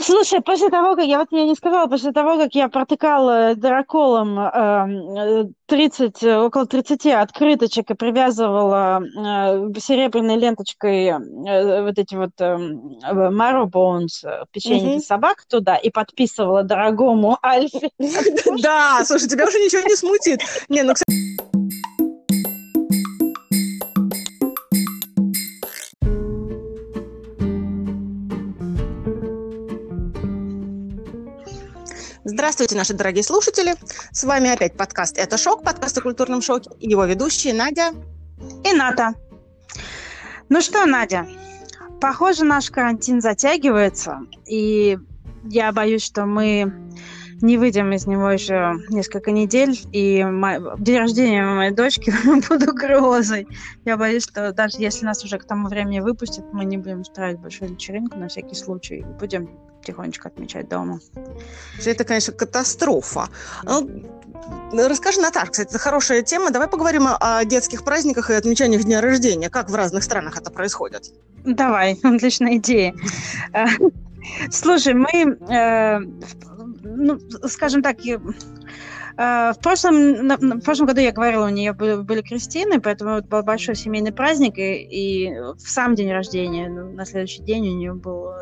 Слушай, после того, как я вот я не сказала, после того, как я протыкала драколом э, 30, около 30 открыточек и привязывала э, серебряной ленточкой э, вот эти вот э, Marrowbones, печенье для собак туда, и подписывала дорогому Альфе. Да, слушай, тебя уже ничего не смутит. Не, ну, кстати... Здравствуйте, наши дорогие слушатели. С вами опять подкаст «Это шок», подкаст о культурном шоке. Его ведущие Надя и Ната. Ну что, Надя, похоже, наш карантин затягивается, и я боюсь, что мы не выйдем из него еще несколько недель, и мой... день рождения моей дочки под угрозой. Я боюсь, что даже если нас уже к тому времени выпустят, мы не будем устраивать большую вечеринку на всякий случай, будем тихонечко отмечать дома. Это, конечно, катастрофа. Ну, расскажи, Наташа, кстати, это хорошая тема. Давай поговорим о детских праздниках и отмечаниях дня рождения. Как в разных странах это происходит? Давай, отличная идея. Э, слушай, мы, э, ну, скажем так, в прошлом, в прошлом году я говорила, у нее были крестины, поэтому был большой семейный праздник, и, и в сам день рождения, ну, на следующий день у нее был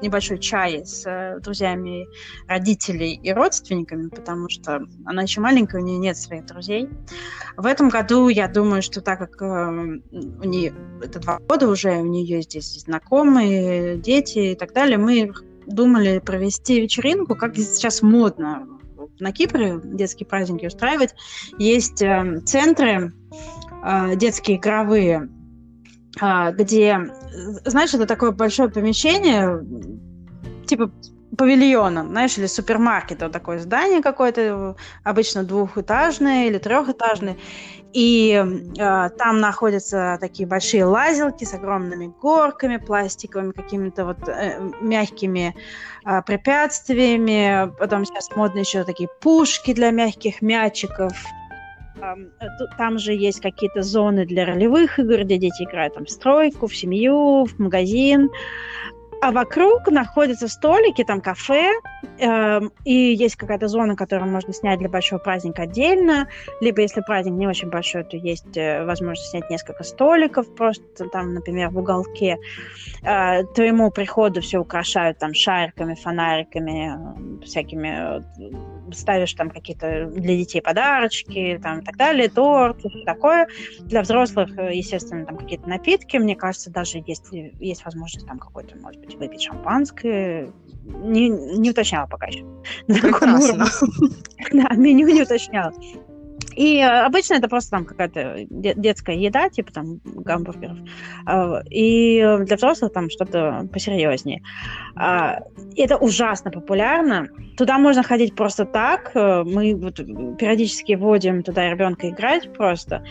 небольшой чай с э, друзьями родителей и родственниками, потому что она еще маленькая, у нее нет своих друзей. В этом году я думаю, что так как э, у нее это два года уже, у нее здесь знакомые, дети и так далее, мы думали провести вечеринку, как сейчас модно на Кипре детские праздники устраивать. Есть э, центры э, детские игровые, э, где, знаешь, это такое большое помещение, типа павильона, знаешь, или супермаркета, такое здание какое-то, обычно двухэтажное или трехэтажное, и э, там находятся такие большие лазилки с огромными горками, пластиковыми, какими-то вот э, мягкими э, препятствиями. Потом сейчас модно еще такие пушки для мягких мячиков. Там же есть какие-то зоны для ролевых игр, где дети играют там в стройку, в семью, в магазин а вокруг находятся столики, там кафе, э, и есть какая-то зона, которую можно снять для большого праздника отдельно, либо если праздник не очень большой, то есть э, возможность снять несколько столиков, просто там, например, в уголке. Э, твоему приходу все украшают там шариками, фонариками, э, всякими, э, ставишь там какие-то для детей подарочки, там и так далее, торт, и такое. Для взрослых, э, естественно, там какие-то напитки, мне кажется, даже если есть возможность там какой-то, может быть, выпить шампанское. Не, не уточняла пока еще. Прекрасно. Да, меню не уточняла. И э, обычно это просто там какая-то детская еда, типа там гамбургеров. А, и для взрослых там что-то посерьезнее. А, это ужасно популярно. Туда можно ходить просто так. Э, мы вот периодически вводим туда ребенка играть просто.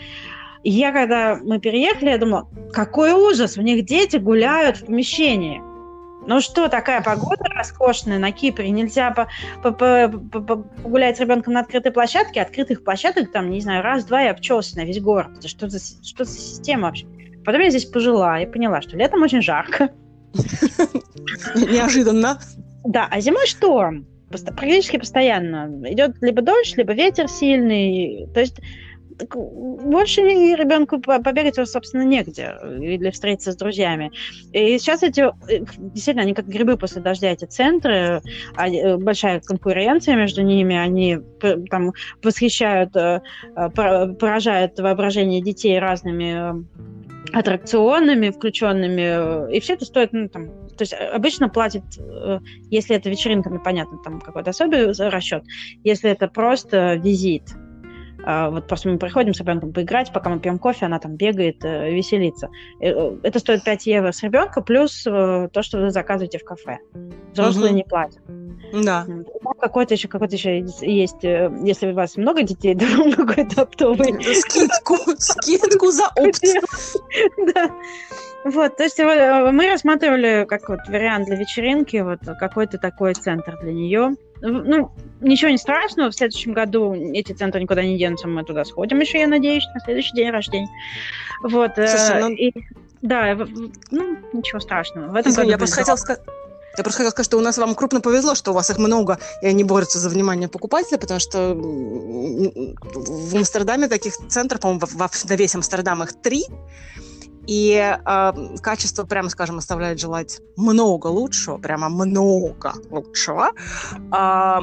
И я, когда мы переехали, я думала, какой ужас, у них дети гуляют в помещении. Ну что, такая погода роскошная на Кипре, нельзя по по по по погулять с ребенком на открытой площадке, открытых площадок там, не знаю, раз-два и обчелся на весь город. Это что за, что за система вообще? Потом я здесь пожила и поняла, что летом очень жарко. Неожиданно. Да, а зимой шторм. Практически постоянно. Идет либо дождь, либо ветер сильный. То есть больше ребенку побегать, собственно, негде или встретиться с друзьями. И сейчас эти, э, действительно, они как грибы после дождя, эти центры, э, большая конкуренция между ними, они там восхищают, э, поражают воображение детей разными аттракционами, включенными, и все это стоит, ну, там, то есть обычно платит, если это вечеринка, ну, понятно, там какой-то особый расчет, если это просто визит, вот просто мы приходим с ребенком поиграть, пока мы пьем кофе, она там бегает, э, веселится. Э, это стоит 5 евро с ребенка, плюс э, то, что вы заказываете в кафе. Взрослые угу. не платят. Да. Какой-то еще, какой-то еще есть, если у вас много детей, то какой-то оптовый. Скидку, скидку за опт. Да. Вот, то есть мы рассматривали как вот вариант для вечеринки, вот какой-то такой центр для нее ну, ничего не страшного, в следующем году эти центры никуда не денутся, мы туда сходим еще, я надеюсь, на следующий день рождения. Вот. Э, Слушай, ну... и, да, ну, ничего страшного. В этом Извини, году я просто хотела сказать Я просто хотела сказать, что у нас вам крупно повезло, что у вас их много, и они борются за внимание покупателя, потому что в Амстердаме таких центров, по-моему, на весь Амстердам их три, и э, качество, прямо скажем, оставляет желать много лучшего, прямо много лучшего. Э,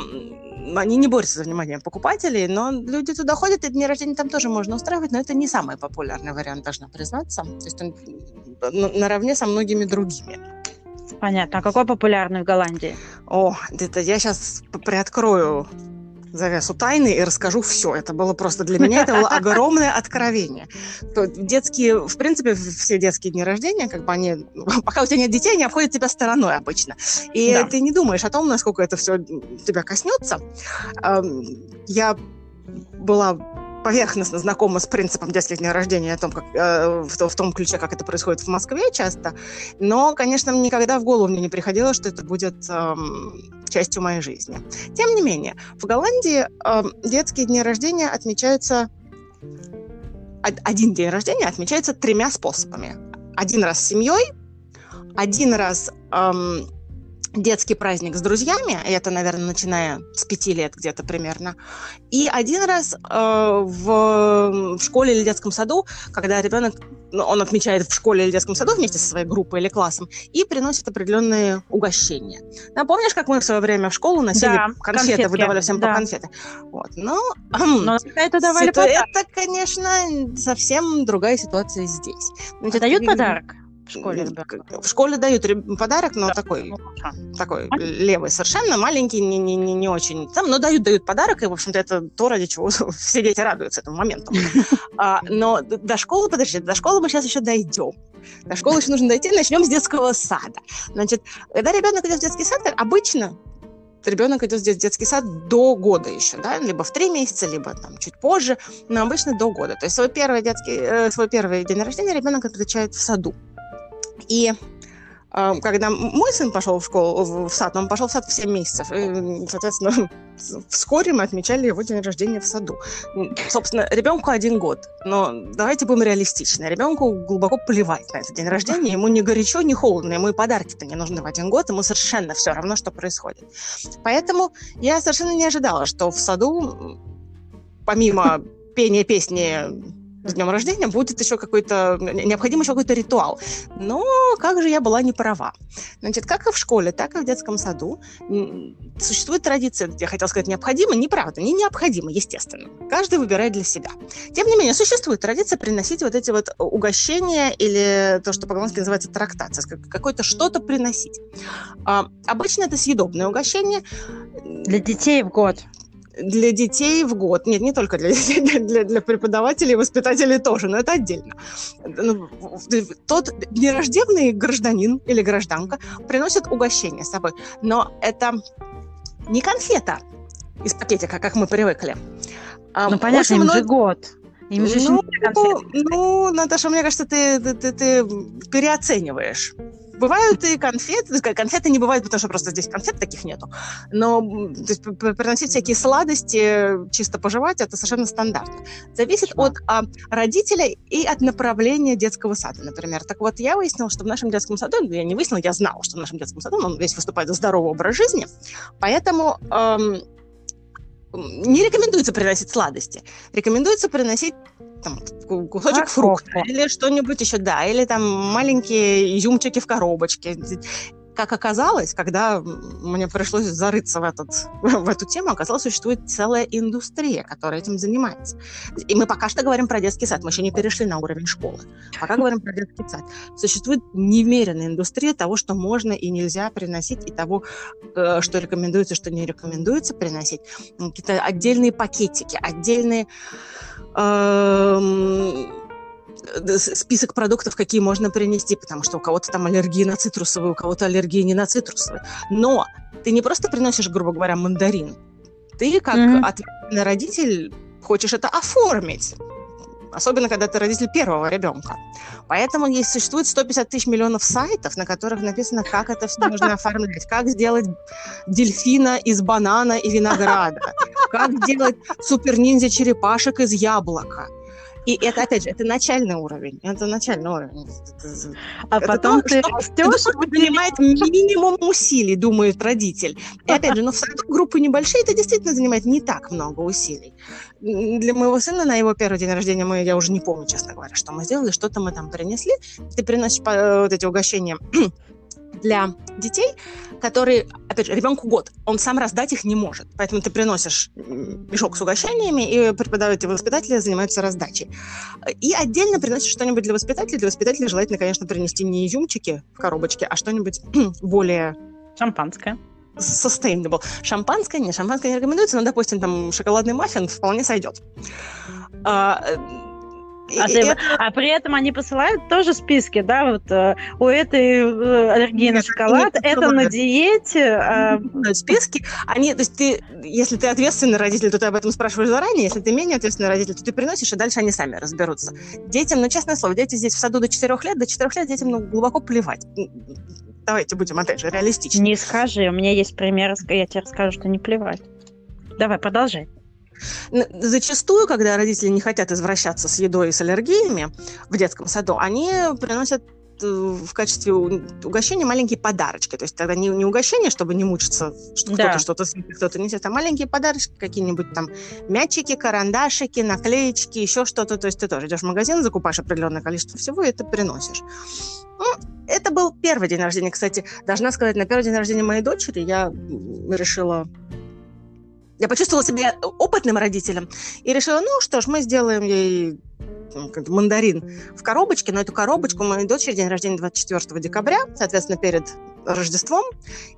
они не борются за внимание покупателей, но люди туда ходят, и дни рождения там тоже можно устраивать, но это не самый популярный вариант, должна признаться. То есть он наравне со многими другими. Понятно. А какой популярный в Голландии? О, это я сейчас приоткрою завесу тайны и расскажу все. Это было просто для меня, это было огромное откровение. Детские, в принципе, все детские дни рождения, как бы они, пока у тебя нет детей, они обходят тебя стороной обычно. И да. ты не думаешь о том, насколько это все тебя коснется. Я была поверхностно знакома с принципом детских дней рождения, о том, как, э, в, в том ключе, как это происходит в Москве часто. Но, конечно, никогда в голову мне не приходило, что это будет э, частью моей жизни. Тем не менее, в Голландии э, детские дни рождения отмечаются... Один день рождения отмечается тремя способами. Один раз с семьей, один раз... Эм, детский праздник с друзьями, это, наверное, начиная с пяти лет где-то примерно. И один раз э, в, в школе или детском саду, когда ребенок, ну, он отмечает в школе или детском саду вместе со своей группой или классом и приносит определенные угощения. Да, помнишь, как мы в свое время в школу носили да, конфеты, конфетки. выдавали всем да. по конфеты? Вот, ну, но это давали ситу... Это, конечно, совсем другая ситуация здесь. Значит, а дают подарок? В школе В школе дают подарок, но да. такой, ну, такой левый совершенно, маленький, не, не, не, не очень. Там, но дают, дают подарок, и, в общем-то, это то, ради чего все дети радуются этому моменту. А, но до школы, подожди, до школы мы сейчас еще дойдем. До школы еще нужно дойти, начнем с детского сада. Значит, когда ребенок идет в детский сад, обычно ребенок идет в детский сад до года еще, да, либо в три месяца, либо там чуть позже, но обычно до года. То есть свой первый детский, э, свой первый день рождения ребенок отмечает в саду. И когда мой сын пошел в школу, в сад, он пошел в сад в 7 месяцев. И, соответственно, вскоре мы отмечали его день рождения в саду. Собственно, ребенку один год. Но давайте будем реалистичны. Ребенку глубоко плевать на этот день рождения. Ему не горячо, не холодно. Ему и подарки-то не нужны в один год. Ему совершенно все равно, что происходит. Поэтому я совершенно не ожидала, что в саду, помимо пения песни с днем рождения будет еще какой-то, необходим еще какой-то ритуал. Но как же я была не права. Значит, как и в школе, так и в детском саду существует традиция, я хотела сказать необходимо, неправда, не необходимо, естественно. Каждый выбирает для себя. Тем не менее, существует традиция приносить вот эти вот угощения или то, что по-голландски называется трактация, какое-то что-то приносить. А, обычно это съедобное угощение. Для детей в год для детей в год. Нет, не только для детей, для, для преподавателей и воспитателей тоже, но это отдельно. Ну, тот нерожденный гражданин или гражданка приносит угощение с собой, но это не конфета из пакетика, как мы привыкли. А ну, понятно, им много... же год. Им же ну, ну, Наташа, мне кажется, ты, ты, ты, ты переоцениваешь Бывают и конфеты, конфеты не бывают, потому что просто здесь конфет таких нету. Но то есть, приносить всякие сладости, чисто пожевать, это совершенно стандартно. Зависит от а, родителя и от направления детского сада, например. Так вот, я выяснила, что в нашем детском саду, ну, я не выяснила, я знала, что в нашем детском саду он весь выступает за здоровый образ жизни, поэтому эм, не рекомендуется приносить сладости. Рекомендуется приносить там, кусочек фрукта или что-нибудь еще, да, или там маленькие изюмчики в коробочке. Как оказалось, когда мне пришлось зарыться в, этот, в эту тему, оказалось, существует целая индустрия, которая этим занимается. И мы пока что говорим про детский сад, мы еще не перешли на уровень школы. Пока говорим про детский сад. Существует немеренная индустрия того, что можно и нельзя приносить, и того, э, что рекомендуется, что не рекомендуется приносить. Какие-то отдельные пакетики, отдельные Эм, список продуктов, какие можно принести, потому что у кого-то там аллергия на цитрусовые, у кого-то аллергия не на цитрусовые. Но ты не просто приносишь, грубо говоря, мандарин. Ты, как mm-hmm. ответственный родитель, хочешь это оформить. Особенно, когда ты родитель первого ребенка. Поэтому есть, существует 150 тысяч миллионов сайтов, на которых написано, как это все нужно оформлять. Как сделать дельфина из банана и винограда. Как сделать супер-ниндзя черепашек из яблока И это, опять же, это начальный уровень. Это начальный уровень. А это потом то, ты растешь... Занимает минимум усилий, думает родитель. И опять же, ну, в саду группы небольшие, это действительно занимает не так много усилий. Для моего сына на его первый день рождения, мы, я уже не помню, честно говоря, что мы сделали, что-то мы там принесли. Ты приносишь э, вот эти угощения для детей, которые, опять же, ребенку год, он сам раздать их не может. Поэтому ты приносишь мешок с угощениями, и преподаватели воспитатели занимаются раздачей. И отдельно приносишь что-нибудь для воспитателей. Для воспитателей желательно, конечно, принести не изюмчики в коробочке, а что-нибудь более... Шампанское sustainable. Шампанское, не, шампанское не рекомендуется, но, допустим, там шоколадный маффин вполне сойдет. А, а, ты, это... а при этом они посылают тоже списки, да, вот э, у этой э, аллергии на шоколад, нет, это на диете. А... Списки, они, то есть ты, если ты ответственный родитель, то ты об этом спрашиваешь заранее, если ты менее ответственный родитель, то ты приносишь, и дальше они сами разберутся. Детям, ну, честное слово, дети здесь в саду до 4 лет, до 4 лет детям ну, глубоко плевать. Давайте будем, опять же, реалистичны. Не скажи, у меня есть пример, я тебе расскажу, что не плевать. Давай, продолжай. Зачастую, когда родители не хотят извращаться с едой и с аллергиями в детском саду, они приносят э, в качестве угощения маленькие подарочки. То есть тогда не, не угощение, чтобы не мучиться, что да. кто-то что-то съест, кто-то несет, а маленькие подарочки, какие-нибудь там мячики, карандашики, наклеечки, еще что-то. То есть ты тоже идешь в магазин, закупаешь определенное количество всего, и это приносишь. Ну, это был первый день рождения, кстати. Должна сказать, на первый день рождения моей дочери я решила я почувствовала себя опытным родителем и решила, ну что ж, мы сделаем ей мандарин в коробочке, но эту коробочку моей дочери день рождения 24 декабря, соответственно, перед Рождеством.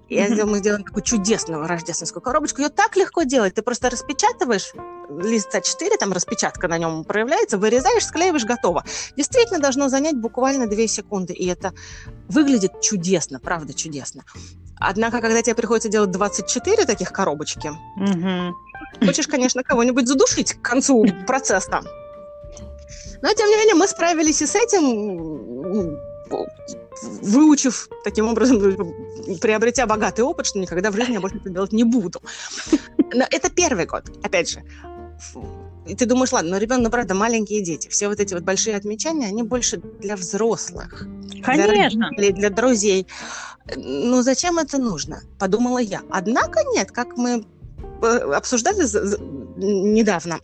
И mm-hmm. мы сделаем такую чудесную рождественскую коробочку. Ее так легко делать. Ты просто распечатываешь лист А4, там распечатка на нем проявляется, вырезаешь, склеиваешь, готово. Действительно должно занять буквально 2 секунды. И это выглядит чудесно, правда чудесно. Однако, когда тебе приходится делать 24 таких коробочки, угу. хочешь, конечно, кого-нибудь задушить к концу процесса. Но, тем не менее, мы справились и с этим, выучив таким образом, приобретя богатый опыт, что никогда в жизни я больше это делать не буду. Но это первый год, опять же. И ты думаешь, ладно, но ребенок, ну, правда, маленькие дети. Все вот эти вот большие отмечания, они больше для взрослых. Конечно. Для, для друзей. Ну, зачем это нужно? Подумала я. Однако нет, как мы э, обсуждали недавно,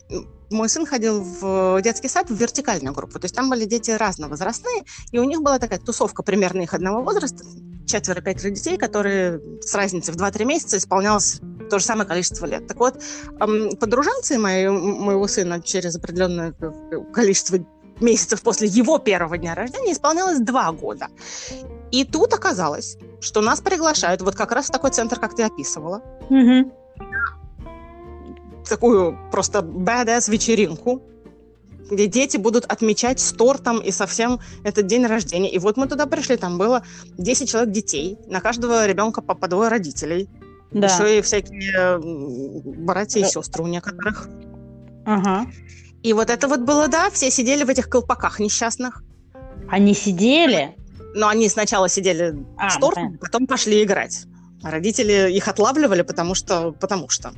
мой сын ходил в детский сад в вертикальную группу, то есть там были дети разновозрастные, и у них была такая тусовка примерно их одного возраста, четверо-пятеро детей, которые с разницей в 2-3 месяца исполнялось то же самое количество лет. Так вот, подружанцы мои, моего сына через определенное количество месяцев после его первого дня рождения исполнялось два года. И тут оказалось, что нас приглашают вот как раз в такой центр, как ты описывала. Угу. Такую просто badass вечеринку, где дети будут отмечать с тортом и совсем этот день рождения. И вот мы туда пришли, там было 10 человек детей, на каждого ребенка по, по двое родителей. Да. Еще и всякие братья и сестры у некоторых. Ага. И вот это вот было, да, все сидели в этих колпаках несчастных. Они сидели? Но они сначала сидели а, с тортом, да. потом пошли играть. Родители их отлавливали, потому что... Потому что.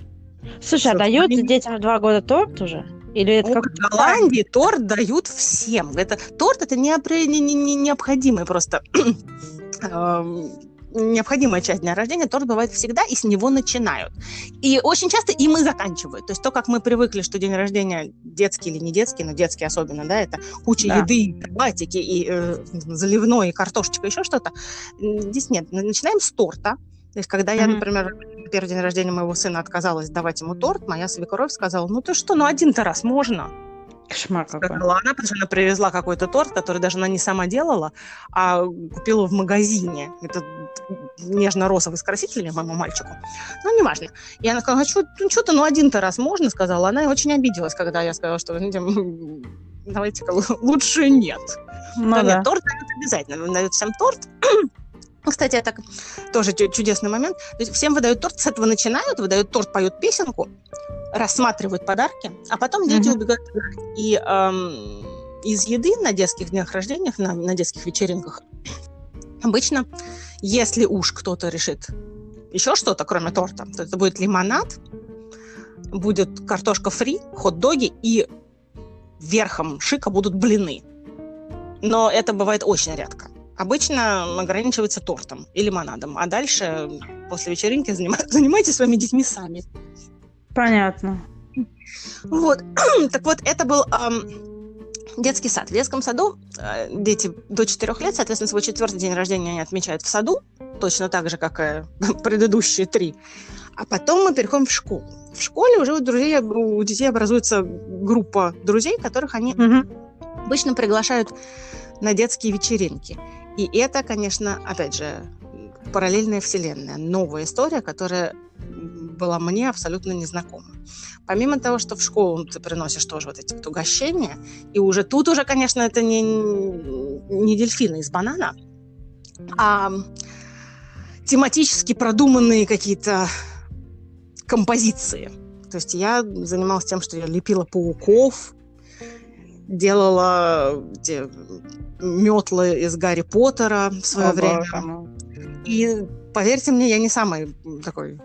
Слушай, а дают детям два года торт уже? Или это как... В Голландии торт дают всем. Это, торт это не, не, не, не необходимый просто необходимая часть дня рождения, торт бывает всегда, и с него начинают. И очень часто им и заканчивают. То есть то, как мы привыкли, что день рождения детский или не детский, но детский особенно, да, это куча да. еды, батики и э, заливной, и картошечка, еще что-то. Здесь нет. Начинаем с торта. То есть, когда mm-hmm. я, например, первый день рождения моего сына отказалась давать ему торт, моя свекровь сказала, ну ты что, ну один-то раз можно. Кошмар какой. Сказала она, потому что она привезла какой-то торт, который даже она не сама делала, а купила в магазине. Это нежно-розовый с красителями моему мальчику. Ну, неважно. И она сказала, что, ну, что-то, ну, один-то раз можно, сказала. Она очень обиделась, когда я сказала, что давайте-ка лучше нет. Ну, да. Нет, торт дают обязательно. Дают всем торт. Кстати, это тоже чудесный момент. То есть всем выдают торт, с этого начинают, выдают торт, поют песенку, рассматривают подарки, а потом дети mm-hmm. убегают. И эм, из еды на детских днях рождения, на, на детских вечеринках, обычно, если уж кто-то решит еще что-то, кроме торта, то это будет лимонад, будет картошка фри, хот-доги и верхом шика будут блины. Но это бывает очень редко. Обычно ограничивается тортом и лимонадом, а дальше после вечеринки занимайтесь своими детьми сами. Понятно. Вот. так вот, это был эм, детский сад. В детском саду э, дети до 4 лет, соответственно, свой четвертый день рождения они отмечают в саду, точно так же, как и предыдущие три. А потом мы переходим в школу. В школе уже у друзей, у детей образуется группа друзей, которых они угу. обычно приглашают на детские вечеринки. И это, конечно, опять же, параллельная вселенная, новая история, которая была мне абсолютно незнакома. Помимо того, что в школу ты приносишь тоже вот эти вот угощения, и уже тут уже, конечно, это не, не дельфины из банана, а тематически продуманные какие-то композиции. То есть я занималась тем, что я лепила пауков, делала те метлы из Гарри Поттера в свое О, время. И поверьте мне, я не самый такой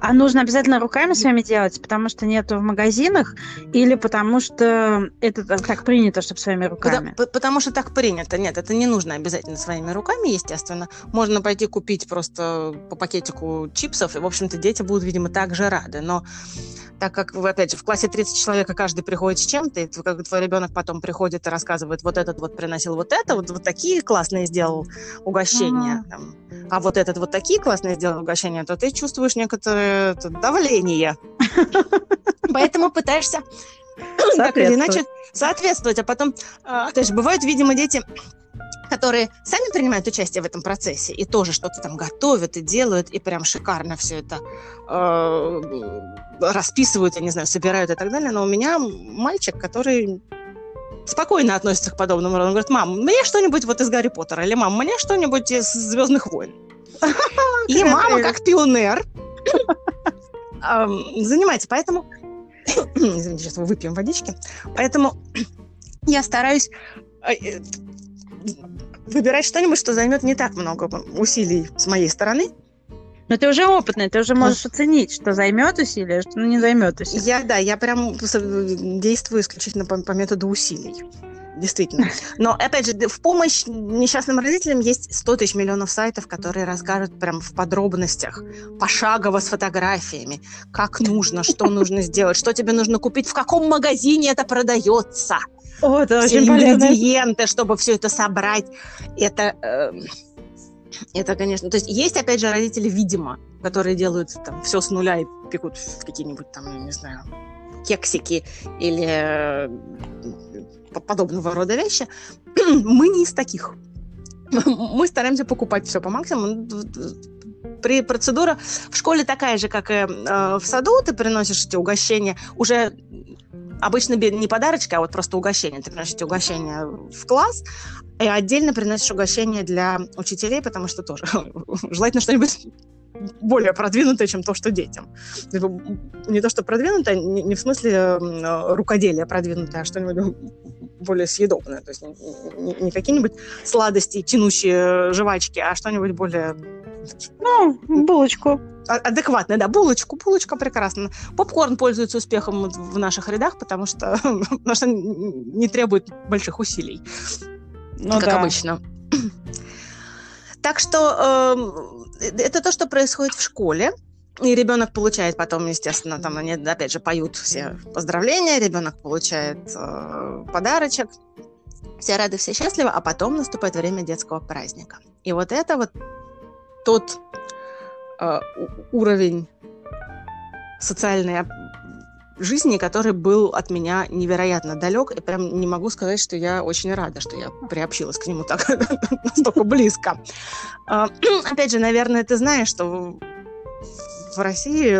а нужно обязательно руками своими делать, потому что нету в магазинах, или потому что это так принято, чтобы своими руками? Потому, потому что так принято. Нет, это не нужно обязательно своими руками, естественно. Можно пойти купить просто по пакетику чипсов, и, в общем-то, дети будут, видимо, так же рады. Но так как, вы, опять же, в классе 30 человек, и каждый приходит с чем-то, и как твой ребенок потом приходит и рассказывает, вот этот вот приносил вот это, вот, вот такие классные сделал угощения, mm-hmm. там, а вот этот вот такие классные сделал угощения, то ты чувствуешь некоторое давление. Поэтому пытаешься так или иначе соответствовать. А потом, а, опять же, бывают, видимо, дети которые сами принимают участие в этом процессе и тоже что-то там готовят и делают, и прям шикарно все это э, расписывают, я не знаю, собирают и так далее. Но у меня мальчик, который спокойно относится к подобному роду. Он говорит, мам, мне что-нибудь вот из Гарри Поттера, или мам, мне что-нибудь из Звездных войн. И мама, как пионер, занимается. Поэтому, извините, сейчас мы выпьем водички. Поэтому я стараюсь э, выбирать что-нибудь, что займет не так много усилий с моей стороны. Но ты уже опытный, ты уже можешь оценить, что займет усилия, что не займет усилия. Я, да, я прям действую исключительно по, по методу усилий. Действительно. Но, опять же, в помощь несчастным родителям есть 100 тысяч миллионов сайтов, которые расскажут прям в подробностях, пошагово с фотографиями, как нужно, что нужно сделать, что тебе нужно купить, в каком магазине это продается. О, это все очень ингредиенты, полезно. чтобы все это собрать. Это, э, это, конечно, то есть есть, опять же, родители, видимо, которые делают там все с нуля и пекут какие-нибудь там, я не знаю, кексики или э, подобного рода вещи. Мы не из таких. Мы стараемся покупать все по максимуму. При процедура в школе такая же, как и э, в саду. Ты приносишь эти угощения уже обычно не подарочки, а вот просто угощение. Ты приносишь угощение в класс, и отдельно приносишь угощение для учителей, потому что тоже желательно что-нибудь более продвинутое, чем то, что детям. Не то, что продвинутое, не в смысле рукоделия продвинутое, а что-нибудь более съедобное. То есть не какие-нибудь сладости, тянущие жвачки, а что-нибудь более... Ну, булочку. А, адекватная, да, булочку. Булочка прекрасно. Попкорн пользуется успехом в наших рядах, потому что, потому что не требует больших усилий, ну, как да. обычно. Так что э, это то, что происходит в школе. И ребенок получает потом, естественно, там они опять же поют все поздравления, ребенок получает э, подарочек, все рады, все счастливы, а потом наступает время детского праздника. И вот это вот тот э, уровень социальной жизни, который был от меня невероятно далек, и прям не могу сказать, что я очень рада, что я приобщилась к нему так настолько близко. Э, опять же, наверное, ты знаешь, что в России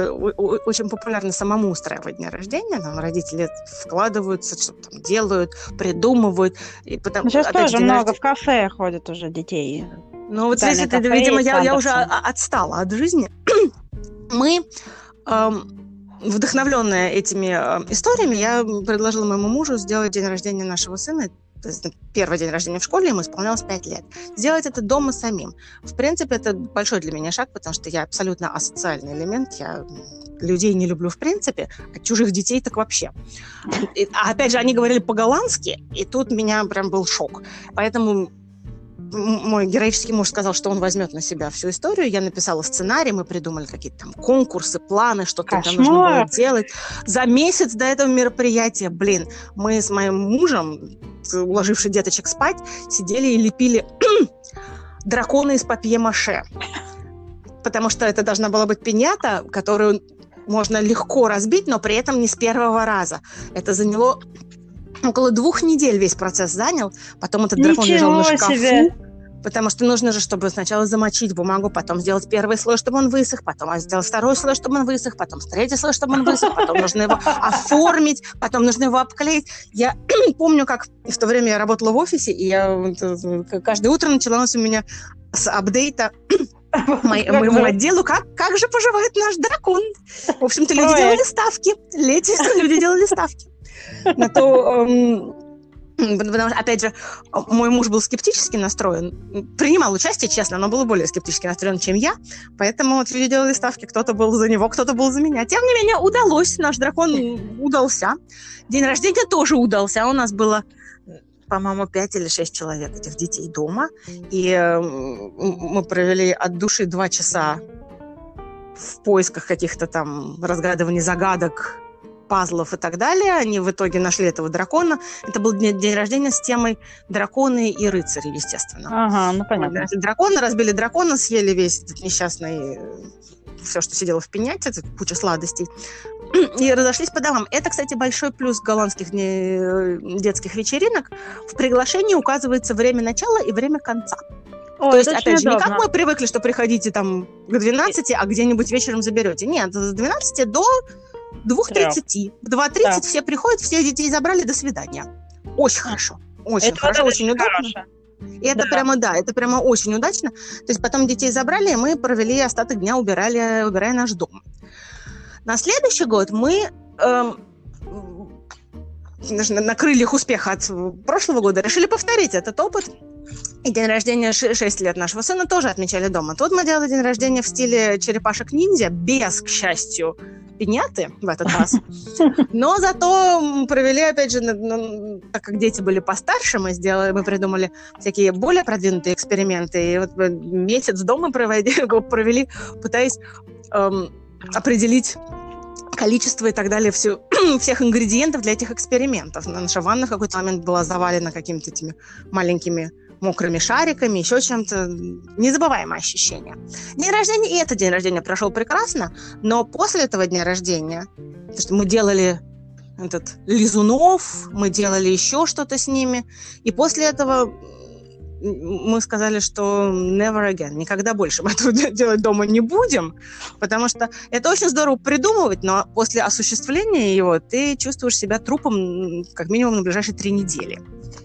очень популярно самому устраивать дни рождения. Там родители вкладываются, что-то там делают, придумывают. И потом, сейчас тоже много в кафе ходят уже детей. Ну вот здесь, это, видимо, я, я уже отстала от жизни. Мы эм, вдохновленная этими э, историями, я предложила моему мужу сделать день рождения нашего сына есть первый день рождения в школе, ему исполнялось 5 лет. Сделать это дома самим. В принципе, это большой для меня шаг, потому что я абсолютно асоциальный элемент. Я людей не люблю в принципе, а чужих детей так вообще. И, а опять же, они говорили по-голландски, и тут меня прям был шок. Поэтому мой героический муж сказал, что он возьмет на себя всю историю. Я написала сценарий, мы придумали какие-то там конкурсы, планы, что там нужно было делать. За месяц до этого мероприятия, блин, мы с моим мужем, уложивший деточек спать, сидели и лепили дракона из папье-маше. Потому что это должна была быть пинята, которую можно легко разбить, но при этом не с первого раза. Это заняло около двух недель весь процесс занял. Потом этот Ничего дракон лежал на шкафу. Себе. Потому что нужно же, чтобы сначала замочить бумагу, потом сделать первый слой, чтобы он высох, потом сделать второй слой, чтобы он высох, потом третий слой, чтобы он высох, потом нужно его оформить, потом нужно его обклеить. Я помню, как в то время я работала в офисе, и я каждое утро начиналось у меня с апдейта моему отделу, как, как же поживает наш дракон. В общем-то, люди делали ставки. Люди делали ставки на то, эм, опять же, мой муж был скептически настроен. Принимал участие, честно, но был более скептически настроен, чем я. Поэтому вот люди делали ставки. Кто-то был за него, кто-то был за меня. Тем не менее, удалось. Наш дракон удался. День рождения тоже удался. У нас было по-моему, пять или шесть человек этих детей дома. И э, мы провели от души два часа в поисках каких-то там разгадываний загадок, пазлов и так далее. Они в итоге нашли этого дракона. Это был день, рождения с темой драконы и рыцари, естественно. Ага, ну понятно. Драконы, разбили дракона, съели весь этот несчастный все, что сидело в пенять, это куча сладостей, и разошлись по домам. Это, кстати, большой плюс голландских детских вечеринок. В приглашении указывается время начала и время конца. О, То есть, опять же, удобно. не как мы привыкли, что приходите там к 12, а где-нибудь вечером заберете. Нет, с 12 до 2.30. В 2.30 да. все приходят, все детей забрали, до свидания. Очень хорошо. Очень это хорошо, очень удобно. Хорошо. И это да. прямо, да, это прямо очень удачно. То есть потом детей забрали, и мы провели остаток дня, убирали, убирая наш дом. На следующий год мы эм, на крыльях успеха от прошлого года решили повторить этот опыт. И день рождения 6 лет нашего сына тоже отмечали дома. Тут мы делали день рождения в стиле черепашек-ниндзя, без, к счастью, пиняты в этот раз. Но зато провели, опять же, ну, так как дети были постарше, мы сделали, мы придумали всякие более продвинутые эксперименты. И вот месяц дома провели, провели пытаясь эм, определить количество и так далее все, всех ингредиентов для этих экспериментов. Наша ванна в какой-то момент была завалена какими-то этими маленькими мокрыми шариками, еще чем-то. Незабываемое ощущение. День рождения, и этот день рождения прошел прекрасно, но после этого дня рождения, потому что мы делали этот лизунов, мы делали еще что-то с ними, и после этого мы сказали, что never again, никогда больше мы этого делать дома не будем, потому что это очень здорово придумывать, но после осуществления его ты чувствуешь себя трупом как минимум на ближайшие три недели.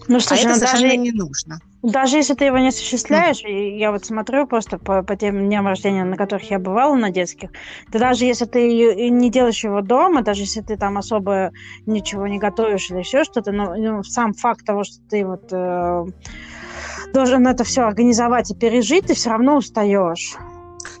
Ну что а это ну, совершенно даже, не нужно. Даже если ты его не осуществляешь, mm. я вот смотрю просто по, по тем дням рождения, на которых я бывала на детских, то даже если ты не делаешь его дома, даже если ты там особо ничего не готовишь или еще что-то, но ну, сам факт того, что ты вот э, должен это все организовать и пережить, ты все равно устаешь.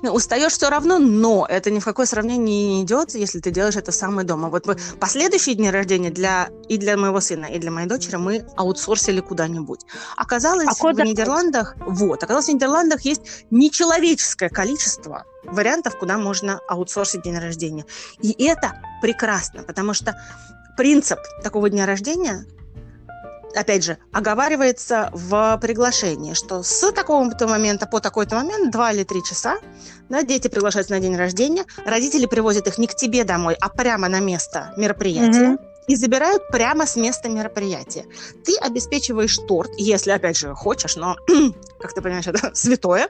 Ну, устаешь все равно, но это ни в какое сравнение не идет, если ты делаешь это самый дома. Вот мы последующие дни рождения для и для моего сына, и для моей дочери мы аутсорсили куда-нибудь. Оказалось, а куда? в Нидерландах, вот, оказалось, в Нидерландах есть нечеловеческое количество вариантов, куда можно аутсорсить день рождения. И это прекрасно, потому что принцип такого дня рождения опять же, оговаривается в приглашении, что с такого-то момента по такой-то момент, два или три часа, да, дети приглашаются на день рождения, родители привозят их не к тебе домой, а прямо на место мероприятия. Mm-hmm и забирают прямо с места мероприятия. Ты обеспечиваешь торт, если, опять же, хочешь, но, как ты понимаешь, это святое.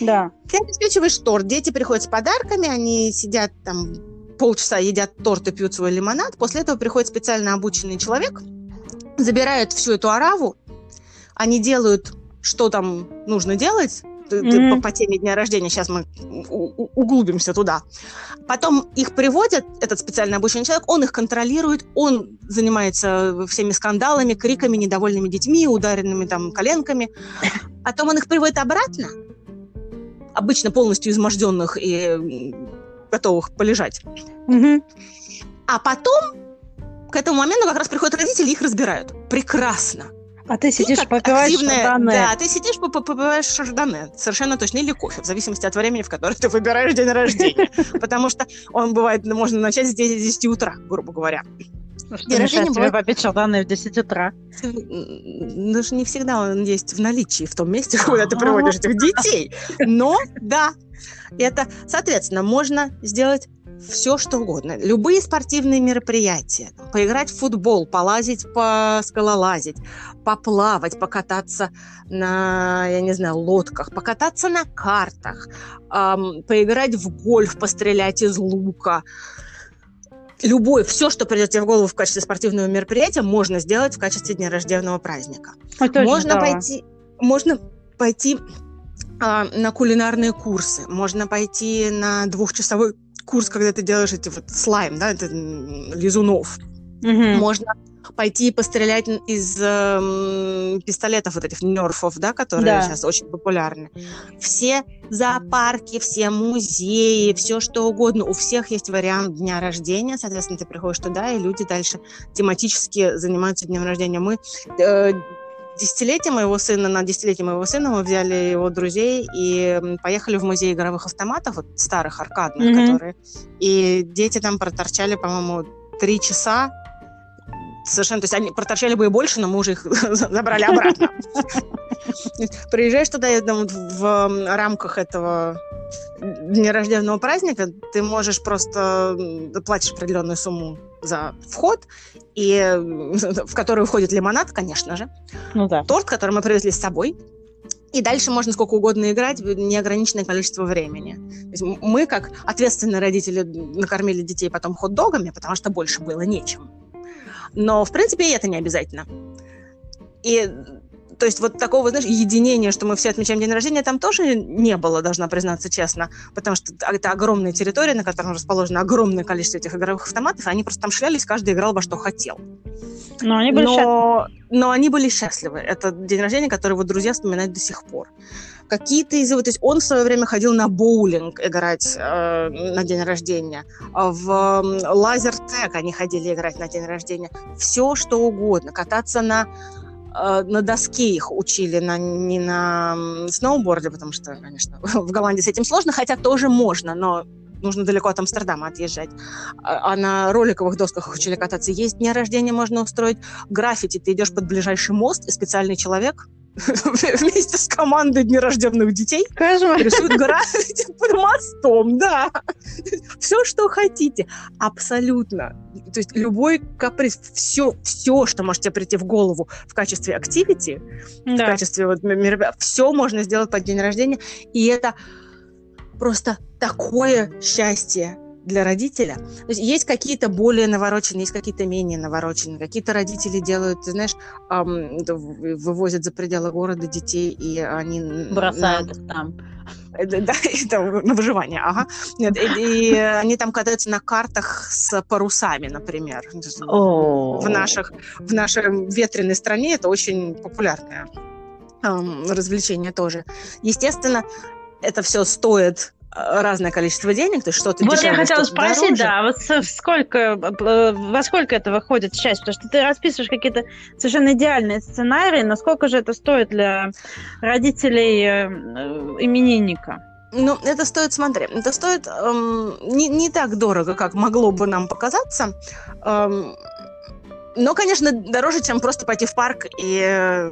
Да. Ты обеспечиваешь торт, дети приходят с подарками, они сидят там полчаса, едят торт и пьют свой лимонад. После этого приходит специально обученный человек, забирают всю эту ораву, они делают, что там нужно делать, mm-hmm. по, по теме дня рождения, сейчас мы у, углубимся туда. Потом их приводят, этот специально обученный человек, он их контролирует, он занимается всеми скандалами, криками, недовольными детьми, ударенными там коленками. Потом он их приводит обратно, обычно полностью изможденных и готовых полежать. Mm-hmm. А потом к этому моменту как раз приходят родители и их разбирают. Прекрасно. А ты сидишь, ты попиваешь активная, шардоне. Да, ты сидишь, попиваешь шардоне, совершенно точно, или кофе, в зависимости от времени, в которое ты выбираешь день рождения. Потому что он бывает, можно начать с 10 утра, грубо говоря. Ну, что день рождения тебе попить шардоне в 10 утра? Ну, же не всегда он есть в наличии в том месте, куда ты приводишь этих детей. Но, да, это, соответственно, можно сделать все что угодно. Любые спортивные мероприятия. Поиграть в футбол, полазить, по скалолазить, поплавать, покататься на, я не знаю, лодках, покататься на картах, эм, поиграть в гольф, пострелять из лука. Любое, все, что придет тебе в голову в качестве спортивного мероприятия, можно сделать в качестве дня рожденного праздника. Это можно пойти, можно пойти а, на кулинарные курсы, можно пойти на двухчасовой курс, когда ты делаешь эти вот слайм, да, это лизунов. Mm-hmm. Можно пойти пострелять из э, пистолетов вот этих нерфов, да, которые да. сейчас очень популярны. Все зоопарки, все музеи, все что угодно. У всех есть вариант дня рождения, соответственно, ты приходишь туда, и люди дальше тематически занимаются днем рождения. Мы э, десятилетие моего сына, на десятилетие моего сына мы взяли его друзей и поехали в музей игровых автоматов, вот старых аркадных, mm-hmm. которые. И дети там проторчали, по-моему, три часа. Совершенно, то есть они проторчали бы и больше, но мы уже их забрали обратно. Приезжаешь туда, и в рамках этого дня рожденного праздника ты можешь просто платишь определенную сумму за вход, и в который входит лимонад, конечно же, ну, да. торт, который мы привезли с собой, и дальше можно сколько угодно играть, неограниченное количество времени. То есть мы, как ответственные родители, накормили детей потом хот-догами, потому что больше было нечем. Но, в принципе, и это не обязательно. И то есть вот такого, знаешь, единения, что мы все отмечаем день рождения, там тоже не было, должна признаться честно, потому что это огромная территория, на которой расположено огромное количество этих игровых автоматов, и они просто там шлялись, каждый играл во что хотел. Но они были, но, счастливы. но они были счастливы. Это день рождения, который вот друзья вспоминают до сих пор. Какие-то из... То есть он в свое время ходил на боулинг играть э, на день рождения. В лазертек они ходили играть на день рождения. Все, что угодно. Кататься на на доске их учили, на, не на сноуборде, потому что, конечно, в Голландии с этим сложно, хотя тоже можно, но нужно далеко от Амстердама отъезжать. А, а на роликовых досках учили кататься. Есть дня рождения, можно устроить граффити. Ты идешь под ближайший мост, и специальный человек вместе с командой нерожденных детей Кошмар. рисуют граффити под мостом, да. Все, что хотите. Абсолютно. То есть любой каприз, все, все, что можете прийти в голову в качестве активити, да. в качестве вот мероприятия, все можно сделать под день рождения. И это просто такое счастье для родителя. То есть есть какие-то более навороченные, есть какие-то менее навороченные. Какие-то родители делают, ты знаешь, эм, вывозят за пределы города детей, и они... Бросают их там. Э, да, это на выживание, ага. Нет, и, и они там катаются на картах с парусами, например. Oh. В, наших, в нашей ветреной стране это очень популярное эм, развлечение тоже. Естественно, это все стоит разное количество денег, то есть что-то Вот дешевле, я хотела спросить, дороже. да, вот сколько, э, во сколько это выходит счастье? Потому что ты расписываешь какие-то совершенно идеальные сценарии, насколько же это стоит для родителей э, именинника? Ну, это стоит, смотри, это стоит эм, не, не так дорого, как могло бы нам показаться. Эм, но, конечно, дороже, чем просто пойти в парк и э,